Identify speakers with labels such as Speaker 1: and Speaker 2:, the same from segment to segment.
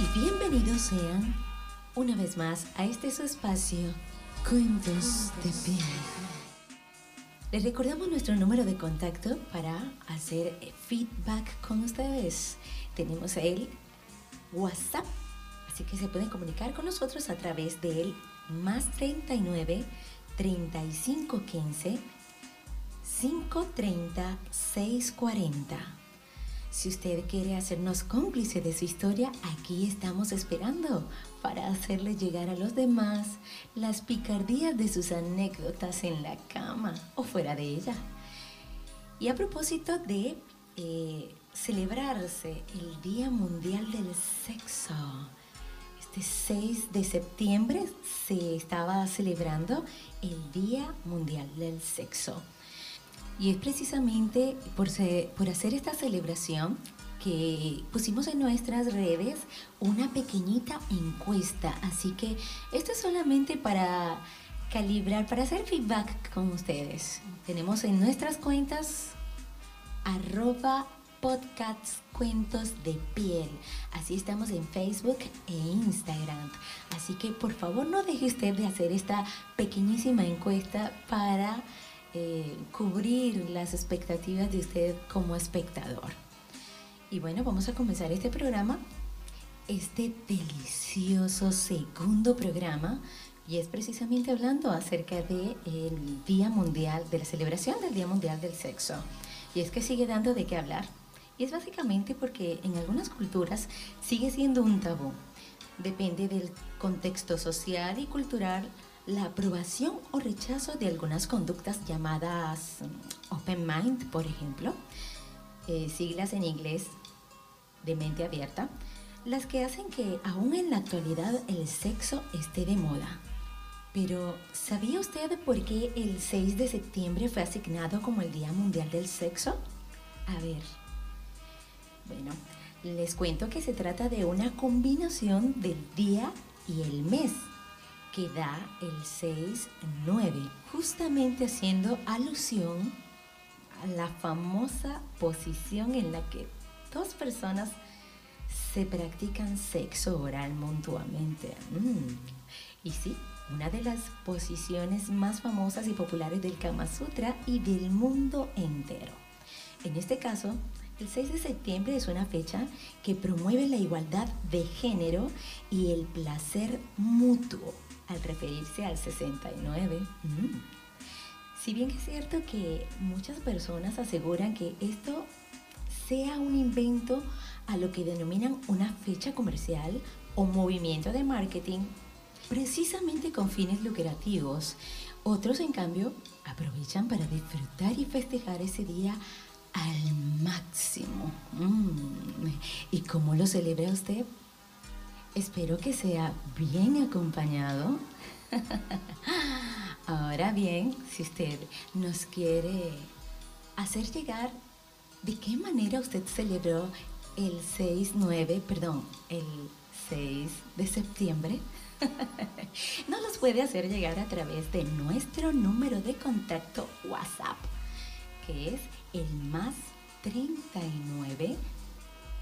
Speaker 1: y bienvenidos sean una vez más a este su espacio, Cuentos de Piel. Les recordamos nuestro número de contacto para hacer feedback con ustedes. Tenemos el WhatsApp, así que se pueden comunicar con nosotros a través del más 39 3515 530 640. Si usted quiere hacernos cómplice de su historia, aquí estamos esperando para hacerle llegar a los demás las picardías de sus anécdotas en la cama o fuera de ella. Y a propósito de eh, celebrarse el Día Mundial del Sexo, este 6 de septiembre se estaba celebrando el Día Mundial del Sexo. Y es precisamente por, por hacer esta celebración que pusimos en nuestras redes una pequeñita encuesta. Así que esto es solamente para calibrar, para hacer feedback con ustedes. Tenemos en nuestras cuentas arroba podcasts cuentos de piel. Así estamos en Facebook e Instagram. Así que por favor no deje usted de hacer esta pequeñísima encuesta para eh, cubrir las expectativas de usted como espectador. Y bueno, vamos a comenzar este programa, este delicioso segundo programa, y es precisamente hablando acerca del el Día Mundial, de la celebración del Día Mundial del Sexo. Y es que sigue dando de qué hablar. Y es básicamente porque en algunas culturas sigue siendo un tabú. Depende del contexto social y cultural la aprobación o rechazo de algunas conductas llamadas mm, open mind, por ejemplo, eh, siglas en inglés de mente abierta, las que hacen que aún en la actualidad el sexo esté de moda. Pero, ¿sabía usted por qué el 6 de septiembre fue asignado como el Día Mundial del Sexo? A ver. Bueno, les cuento que se trata de una combinación del día y el mes que da el 6-9, justamente haciendo alusión a la famosa posición en la que dos personas se practican sexo oral mutuamente. Mm. Y sí, una de las posiciones más famosas y populares del Kama Sutra y del mundo entero. En este caso, el 6 de septiembre es una fecha que promueve la igualdad de género y el placer mutuo al referirse al 69. Mm. Si bien es cierto que muchas personas aseguran que esto sea un invento a lo que denominan una fecha comercial o movimiento de marketing, precisamente con fines lucrativos, otros en cambio aprovechan para disfrutar y festejar ese día al máximo. Mm. ¿Y cómo lo celebra usted? Espero que sea bien acompañado. Ahora bien, si usted nos quiere hacer llegar de qué manera usted celebró el 6-9, perdón, el 6 de septiembre, nos los puede hacer llegar a través de nuestro número de contacto WhatsApp, que es el más 39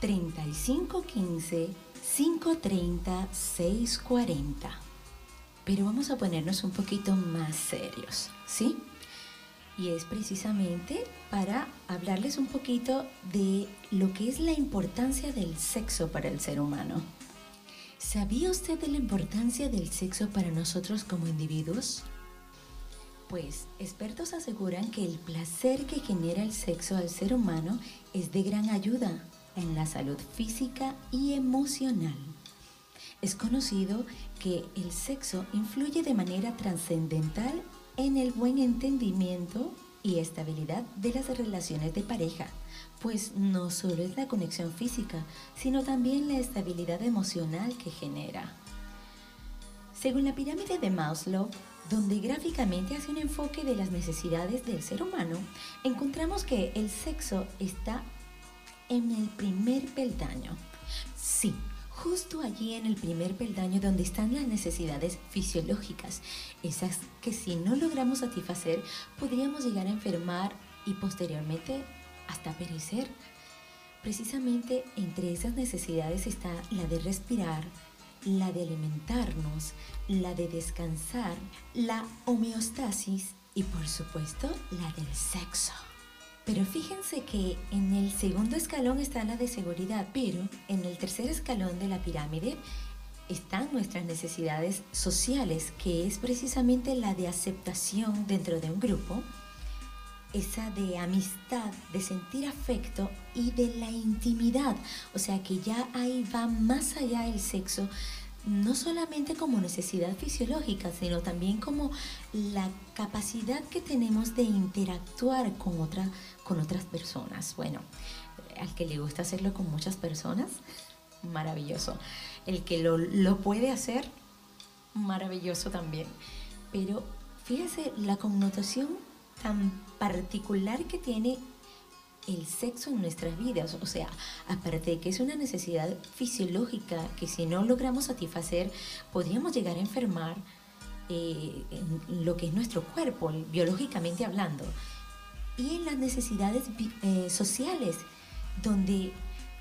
Speaker 1: 3515 530 640. Pero vamos a ponernos un poquito más serios, ¿sí? Y es precisamente para hablarles un poquito de lo que es la importancia del sexo para el ser humano. ¿Sabía usted de la importancia del sexo para nosotros como individuos? Pues expertos aseguran que el placer que genera el sexo al ser humano es de gran ayuda en la salud física y emocional. Es conocido que el sexo influye de manera trascendental en el buen entendimiento y estabilidad de las relaciones de pareja, pues no solo es la conexión física, sino también la estabilidad emocional que genera. Según la pirámide de Maslow, donde gráficamente hace un enfoque de las necesidades del ser humano, encontramos que el sexo está en el primer peldaño. Sí, justo allí en el primer peldaño donde están las necesidades fisiológicas, esas que si no logramos satisfacer podríamos llegar a enfermar y posteriormente hasta perecer. Precisamente entre esas necesidades está la de respirar, la de alimentarnos, la de descansar, la homeostasis y por supuesto la del sexo. Pero fíjense que en el segundo escalón está la de seguridad, pero en el tercer escalón de la pirámide están nuestras necesidades sociales, que es precisamente la de aceptación dentro de un grupo, esa de amistad, de sentir afecto y de la intimidad. O sea que ya ahí va más allá del sexo, no solamente como necesidad fisiológica, sino también como la capacidad que tenemos de interactuar con, otra, con otras personas. Bueno, al que le gusta hacerlo con muchas personas, maravilloso. El que lo, lo puede hacer, maravilloso también. Pero fíjese la connotación tan particular que tiene el sexo en nuestras vidas. O sea, aparte de que es una necesidad fisiológica que si no logramos satisfacer, podríamos llegar a enfermar eh, lo que es nuestro cuerpo, biológicamente hablando. Y en las necesidades eh, sociales, donde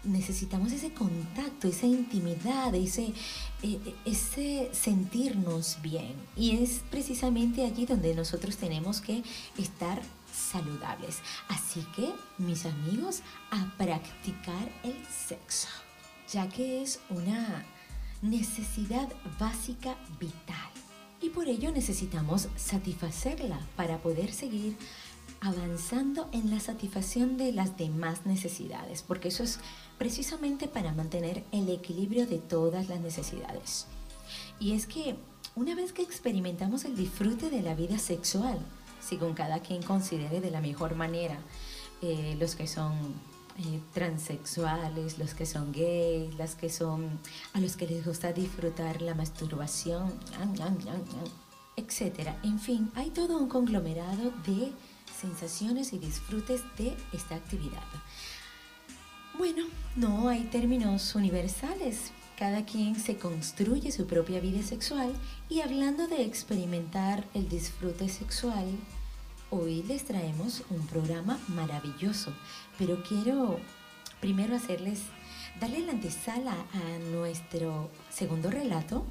Speaker 1: necesitamos ese contacto, esa intimidad, ese, eh, ese sentirnos bien. Y es precisamente allí donde nosotros tenemos que estar saludables. Así que, mis amigos, a practicar el sexo, ya que es una necesidad básica vital. Y por ello necesitamos satisfacerla para poder seguir avanzando en la satisfacción de las demás necesidades, porque eso es precisamente para mantener el equilibrio de todas las necesidades. Y es que una vez que experimentamos el disfrute de la vida sexual, según cada quien considere de la mejor manera, eh, los que son eh, transexuales, los que son gays, las que son a los que les gusta disfrutar la masturbación, etcétera. En fin, hay todo un conglomerado de sensaciones y disfrutes de esta actividad. Bueno, no hay términos universales. Cada quien se construye su propia vida sexual y hablando de experimentar el disfrute sexual, hoy les traemos un programa maravilloso, pero quiero primero hacerles, darle la antesala a nuestro segundo relato,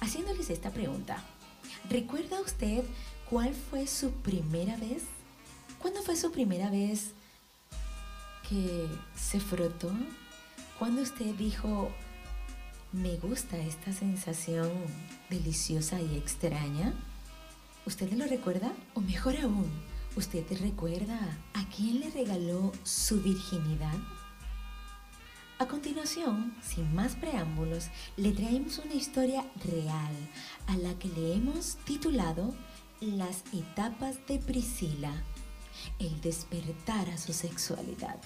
Speaker 1: haciéndoles esta pregunta. ¿Recuerda usted ¿Cuál fue su primera vez? ¿Cuándo fue su primera vez que se frotó? ¿Cuándo usted dijo, me gusta esta sensación deliciosa y extraña? ¿Usted lo recuerda? O mejor aún, ¿usted recuerda a quién le regaló su virginidad? A continuación, sin más preámbulos, le traemos una historia real a la que le hemos titulado las etapas de Priscila, el despertar a su sexualidad.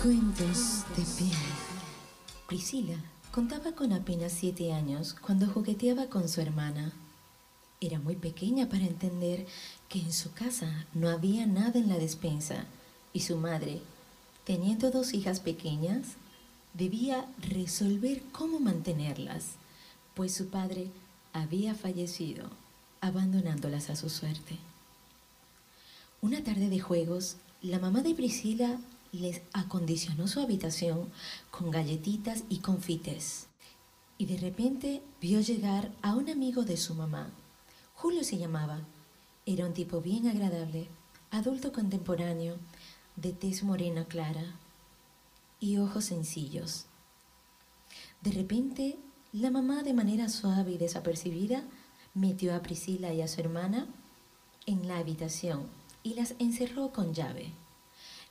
Speaker 1: Cuentos de piel. Priscila contaba con apenas siete años cuando jugueteaba con su hermana. Era muy pequeña para entender que en su casa no había nada en la despensa y su madre, teniendo dos hijas pequeñas, debía resolver cómo mantenerlas, pues su padre había fallecido abandonándolas a su suerte. Una tarde de juegos, la mamá de Priscila les acondicionó su habitación con galletitas y confites. Y de repente vio llegar a un amigo de su mamá. Julio se llamaba. Era un tipo bien agradable, adulto contemporáneo, de tez morena clara y ojos sencillos. De repente, la mamá de manera suave y desapercibida metió a Priscila y a su hermana en la habitación y las encerró con llave.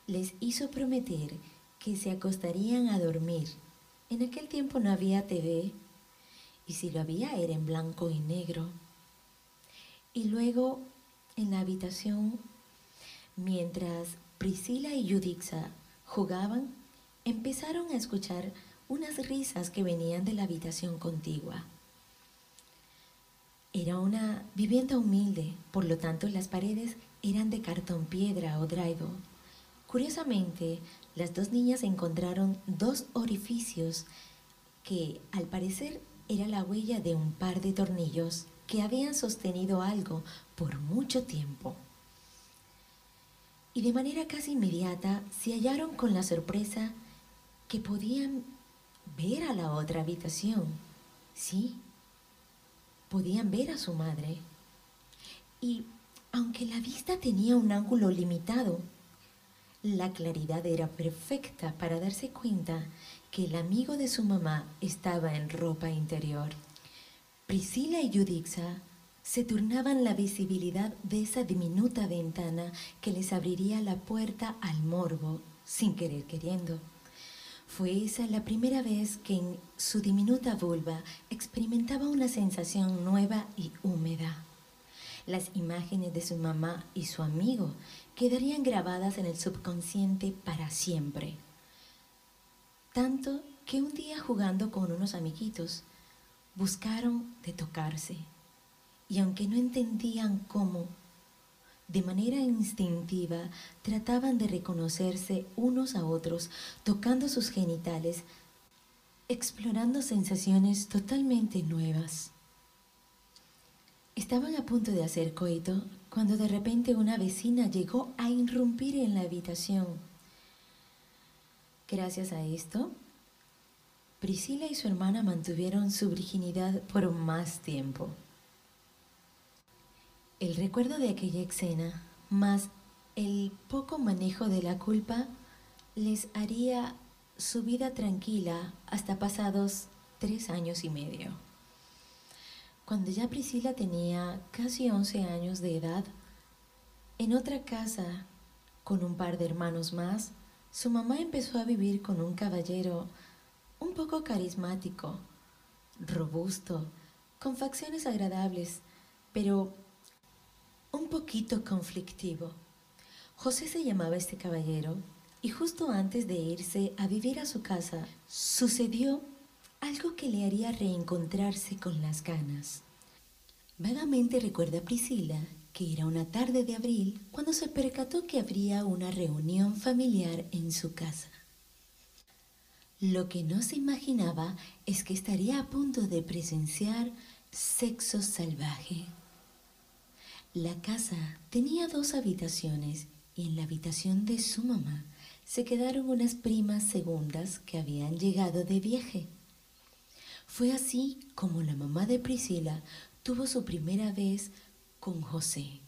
Speaker 1: Les hizo prometer que se acostarían a dormir. En aquel tiempo no había TV y si lo había era en blanco y negro. Y luego en la habitación, mientras Priscila y Yudixa jugaban, empezaron a escuchar unas risas que venían de la habitación contigua. Era una vivienda humilde, por lo tanto las paredes eran de cartón piedra o drywall. Curiosamente, las dos niñas encontraron dos orificios que al parecer era la huella de un par de tornillos que habían sostenido algo por mucho tiempo. Y de manera casi inmediata se hallaron con la sorpresa que podían ver a la otra habitación. Sí, podían ver a su madre. Y aunque la vista tenía un ángulo limitado, la claridad era perfecta para darse cuenta que el amigo de su mamá estaba en ropa interior. Priscila y Judixa se turnaban la visibilidad de esa diminuta ventana que les abriría la puerta al morbo sin querer queriendo. Fue esa la primera vez que en su diminuta vulva experimentaba una sensación nueva y húmeda. Las imágenes de su mamá y su amigo quedarían grabadas en el subconsciente para siempre. Tanto que un día jugando con unos amiguitos, buscaron de tocarse. Y aunque no entendían cómo, de manera instintiva trataban de reconocerse unos a otros, tocando sus genitales, explorando sensaciones totalmente nuevas. Estaban a punto de hacer coito cuando de repente una vecina llegó a irrumpir en la habitación. Gracias a esto, Priscila y su hermana mantuvieron su virginidad por más tiempo. El recuerdo de aquella escena, más el poco manejo de la culpa, les haría su vida tranquila hasta pasados tres años y medio. Cuando ya Priscila tenía casi 11 años de edad, en otra casa, con un par de hermanos más, su mamá empezó a vivir con un caballero un poco carismático, robusto, con facciones agradables, pero poquito conflictivo. José se llamaba este caballero y justo antes de irse a vivir a su casa sucedió algo que le haría reencontrarse con las ganas. Vagamente recuerda a Priscila que era una tarde de abril cuando se percató que habría una reunión familiar en su casa. Lo que no se imaginaba es que estaría a punto de presenciar sexo salvaje. La casa tenía dos habitaciones y en la habitación de su mamá se quedaron unas primas segundas que habían llegado de viaje. Fue así como la mamá de Priscila tuvo su primera vez con José.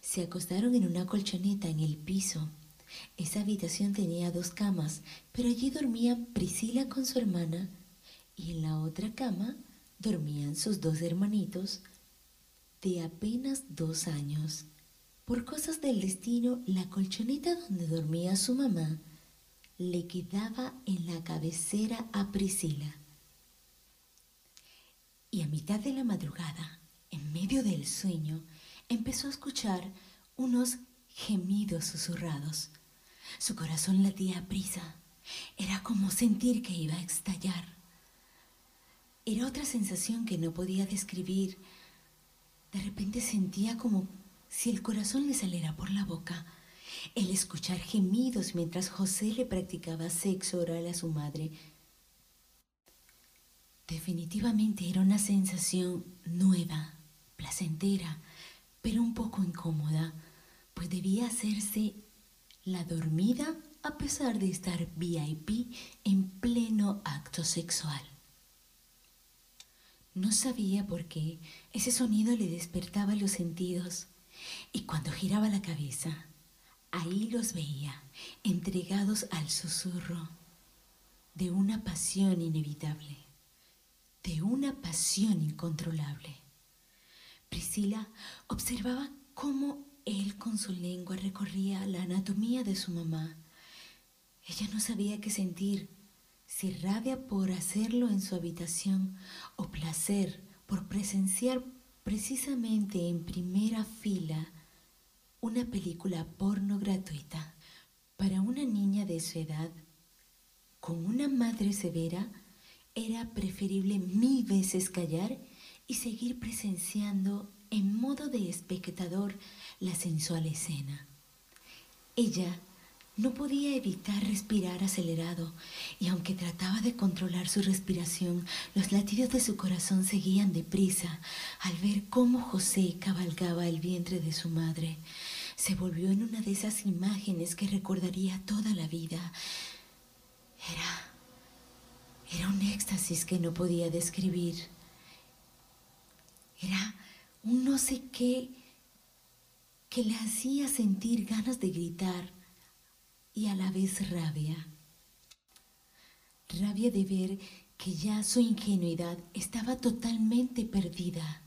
Speaker 1: Se acostaron en una colchoneta en el piso. Esa habitación tenía dos camas, pero allí dormía Priscila con su hermana y en la otra cama dormían sus dos hermanitos de apenas dos años. Por cosas del destino, la colchoneta donde dormía su mamá le quedaba en la cabecera a Priscila. Y a mitad de la madrugada, en medio del sueño, empezó a escuchar unos gemidos susurrados. Su corazón latía a prisa. Era como sentir que iba a estallar. Era otra sensación que no podía describir, de repente sentía como si el corazón le saliera por la boca. El escuchar gemidos mientras José le practicaba sexo oral a su madre. Definitivamente era una sensación nueva, placentera, pero un poco incómoda, pues debía hacerse la dormida a pesar de estar VIP en pleno acto sexual. No sabía por qué ese sonido le despertaba los sentidos y cuando giraba la cabeza, ahí los veía, entregados al susurro de una pasión inevitable, de una pasión incontrolable. Priscila observaba cómo él con su lengua recorría la anatomía de su mamá. Ella no sabía qué sentir si rabia por hacerlo en su habitación o placer por presenciar precisamente en primera fila una película porno gratuita para una niña de su edad, con una madre severa, era preferible mil veces callar y seguir presenciando en modo de espectador la sensual escena. Ella no podía evitar respirar acelerado y aunque trataba de controlar su respiración, los latidos de su corazón seguían deprisa al ver cómo José cabalgaba el vientre de su madre. Se volvió en una de esas imágenes que recordaría toda la vida. Así es que no podía describir. Era un no sé qué que le hacía sentir ganas de gritar y a la vez rabia. Rabia de ver que ya su ingenuidad estaba totalmente perdida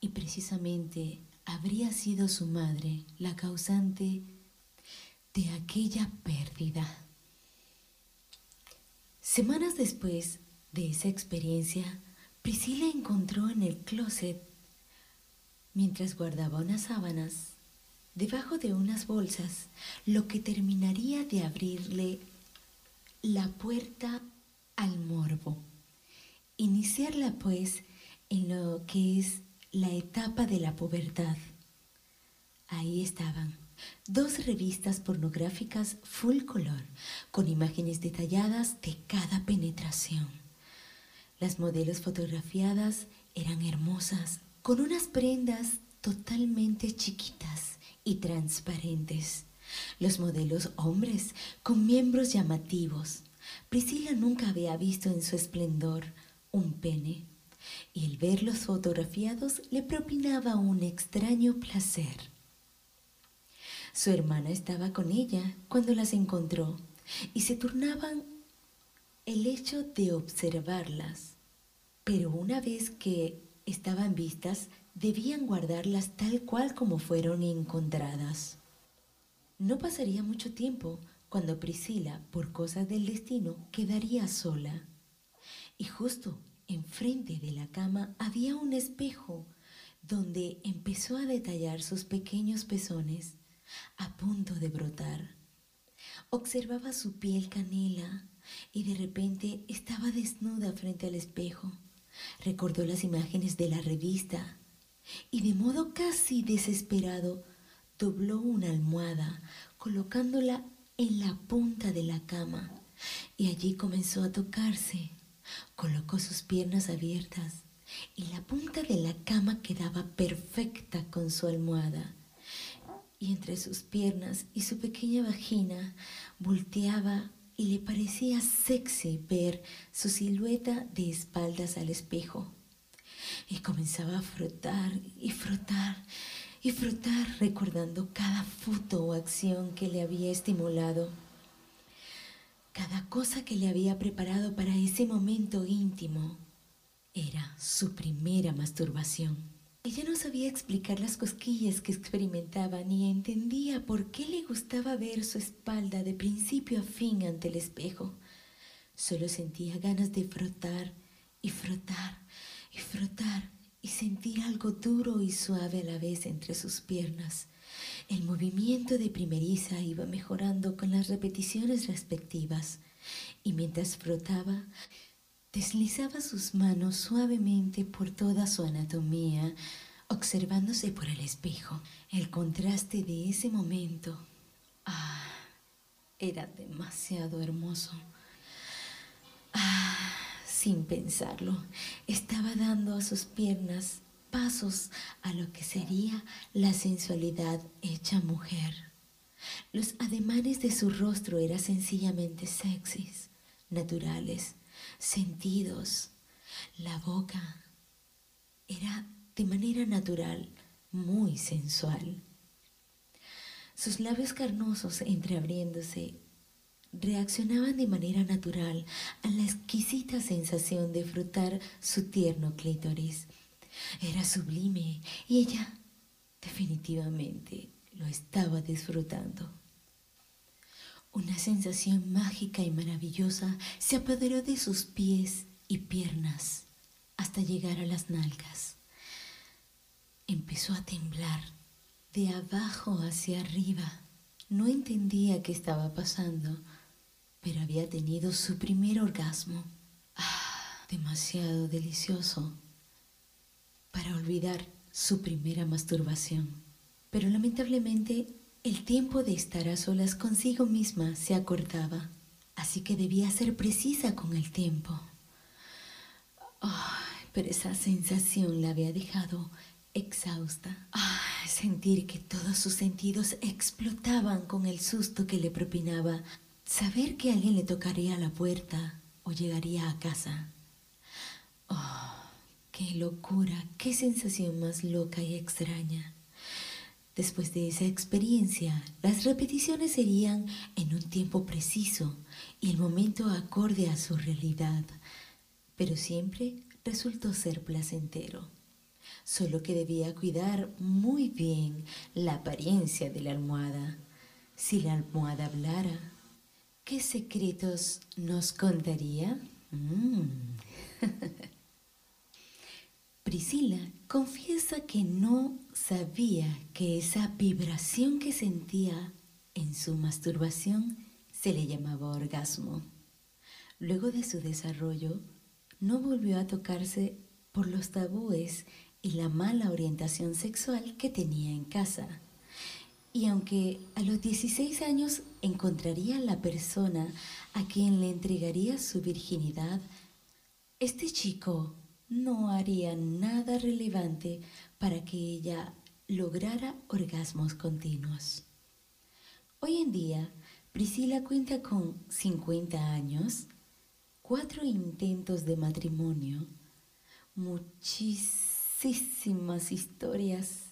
Speaker 1: y precisamente habría sido su madre la causante de aquella pérdida. Semanas después de esa experiencia, Priscila encontró en el closet, mientras guardaba unas sábanas, debajo de unas bolsas, lo que terminaría de abrirle la puerta al morbo. Iniciarla pues en lo que es la etapa de la pubertad. Ahí estaban dos revistas pornográficas full color, con imágenes detalladas de cada penetración. Las modelos fotografiadas eran hermosas, con unas prendas totalmente chiquitas y transparentes. Los modelos hombres con miembros llamativos. Priscila nunca había visto en su esplendor un pene, y el verlos fotografiados le propinaba un extraño placer. Su hermana estaba con ella cuando las encontró y se turnaban el hecho de observarlas. Pero una vez que estaban vistas, debían guardarlas tal cual como fueron encontradas. No pasaría mucho tiempo cuando Priscila, por cosas del destino, quedaría sola. Y justo enfrente de la cama había un espejo donde empezó a detallar sus pequeños pezones a punto de brotar. Observaba su piel canela y de repente estaba desnuda frente al espejo. Recordó las imágenes de la revista y de modo casi desesperado dobló una almohada colocándola en la punta de la cama y allí comenzó a tocarse. Colocó sus piernas abiertas y la punta de la cama quedaba perfecta con su almohada y entre sus piernas y su pequeña vagina volteaba y le parecía sexy ver su silueta de espaldas al espejo. Y comenzaba a frotar y frotar y frotar recordando cada foto o acción que le había estimulado, cada cosa que le había preparado para ese momento íntimo. Era su primera masturbación. Ella no sabía explicar las cosquillas que experimentaba ni entendía por qué le gustaba ver su espalda de principio a fin ante el espejo. Solo sentía ganas de frotar y frotar y frotar y sentir algo duro y suave a la vez entre sus piernas. El movimiento de primeriza iba mejorando con las repeticiones respectivas y mientras frotaba, Deslizaba sus manos suavemente por toda su anatomía, observándose por el espejo. El contraste de ese momento, ah, era demasiado hermoso. Ah, sin pensarlo, estaba dando a sus piernas pasos a lo que sería la sensualidad hecha mujer. Los ademanes de su rostro eran sencillamente sexys, naturales, sentidos. La boca era de manera natural muy sensual. Sus labios carnosos entreabriéndose reaccionaban de manera natural a la exquisita sensación de frotar su tierno clítoris. Era sublime y ella definitivamente lo estaba disfrutando. Una sensación mágica y maravillosa se apoderó de sus pies y piernas hasta llegar a las nalgas. Empezó a temblar de abajo hacia arriba. No entendía qué estaba pasando, pero había tenido su primer orgasmo. Ah, demasiado delicioso para olvidar su primera masturbación. Pero lamentablemente el tiempo de estar a solas consigo misma se acortaba, así que debía ser precisa con el tiempo. pero esa sensación la había dejado exhausta. sentir que todos sus sentidos explotaban con el susto que le propinaba saber que alguien le tocaría la puerta o llegaría a casa. qué locura, qué sensación más loca y extraña. Después de esa experiencia, las repeticiones serían en un tiempo preciso y el momento acorde a su realidad, pero siempre resultó ser placentero. Solo que debía cuidar muy bien la apariencia de la almohada. Si la almohada hablara, ¿qué secretos nos contaría? Mm. Priscila confiesa que no sabía que esa vibración que sentía en su masturbación se le llamaba orgasmo. Luego de su desarrollo, no volvió a tocarse por los tabúes y la mala orientación sexual que tenía en casa. Y aunque a los 16 años encontraría la persona a quien le entregaría su virginidad, este chico no haría nada relevante para que ella lograra orgasmos continuos. Hoy en día, Priscila cuenta con 50 años, cuatro intentos de matrimonio, muchísimas historias,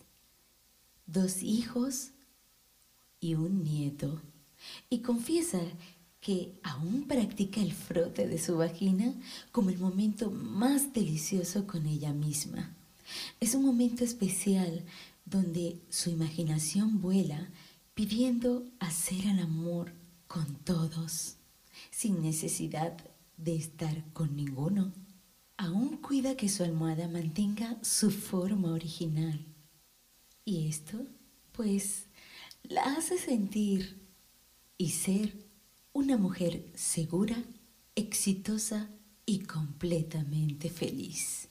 Speaker 1: dos hijos y un nieto, y confiesa que aún practica el frote de su vagina como el momento más delicioso con ella misma. Es un momento especial donde su imaginación vuela pidiendo hacer el amor con todos, sin necesidad de estar con ninguno. Aún cuida que su almohada mantenga su forma original. Y esto, pues, la hace sentir y ser una mujer segura, exitosa y completamente feliz.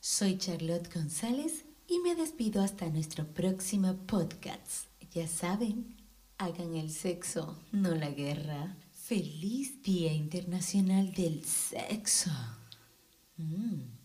Speaker 1: Soy Charlotte González y me despido hasta nuestro próximo podcast. Ya saben, hagan el sexo, no la guerra. Feliz Día Internacional del Sexo. Mm.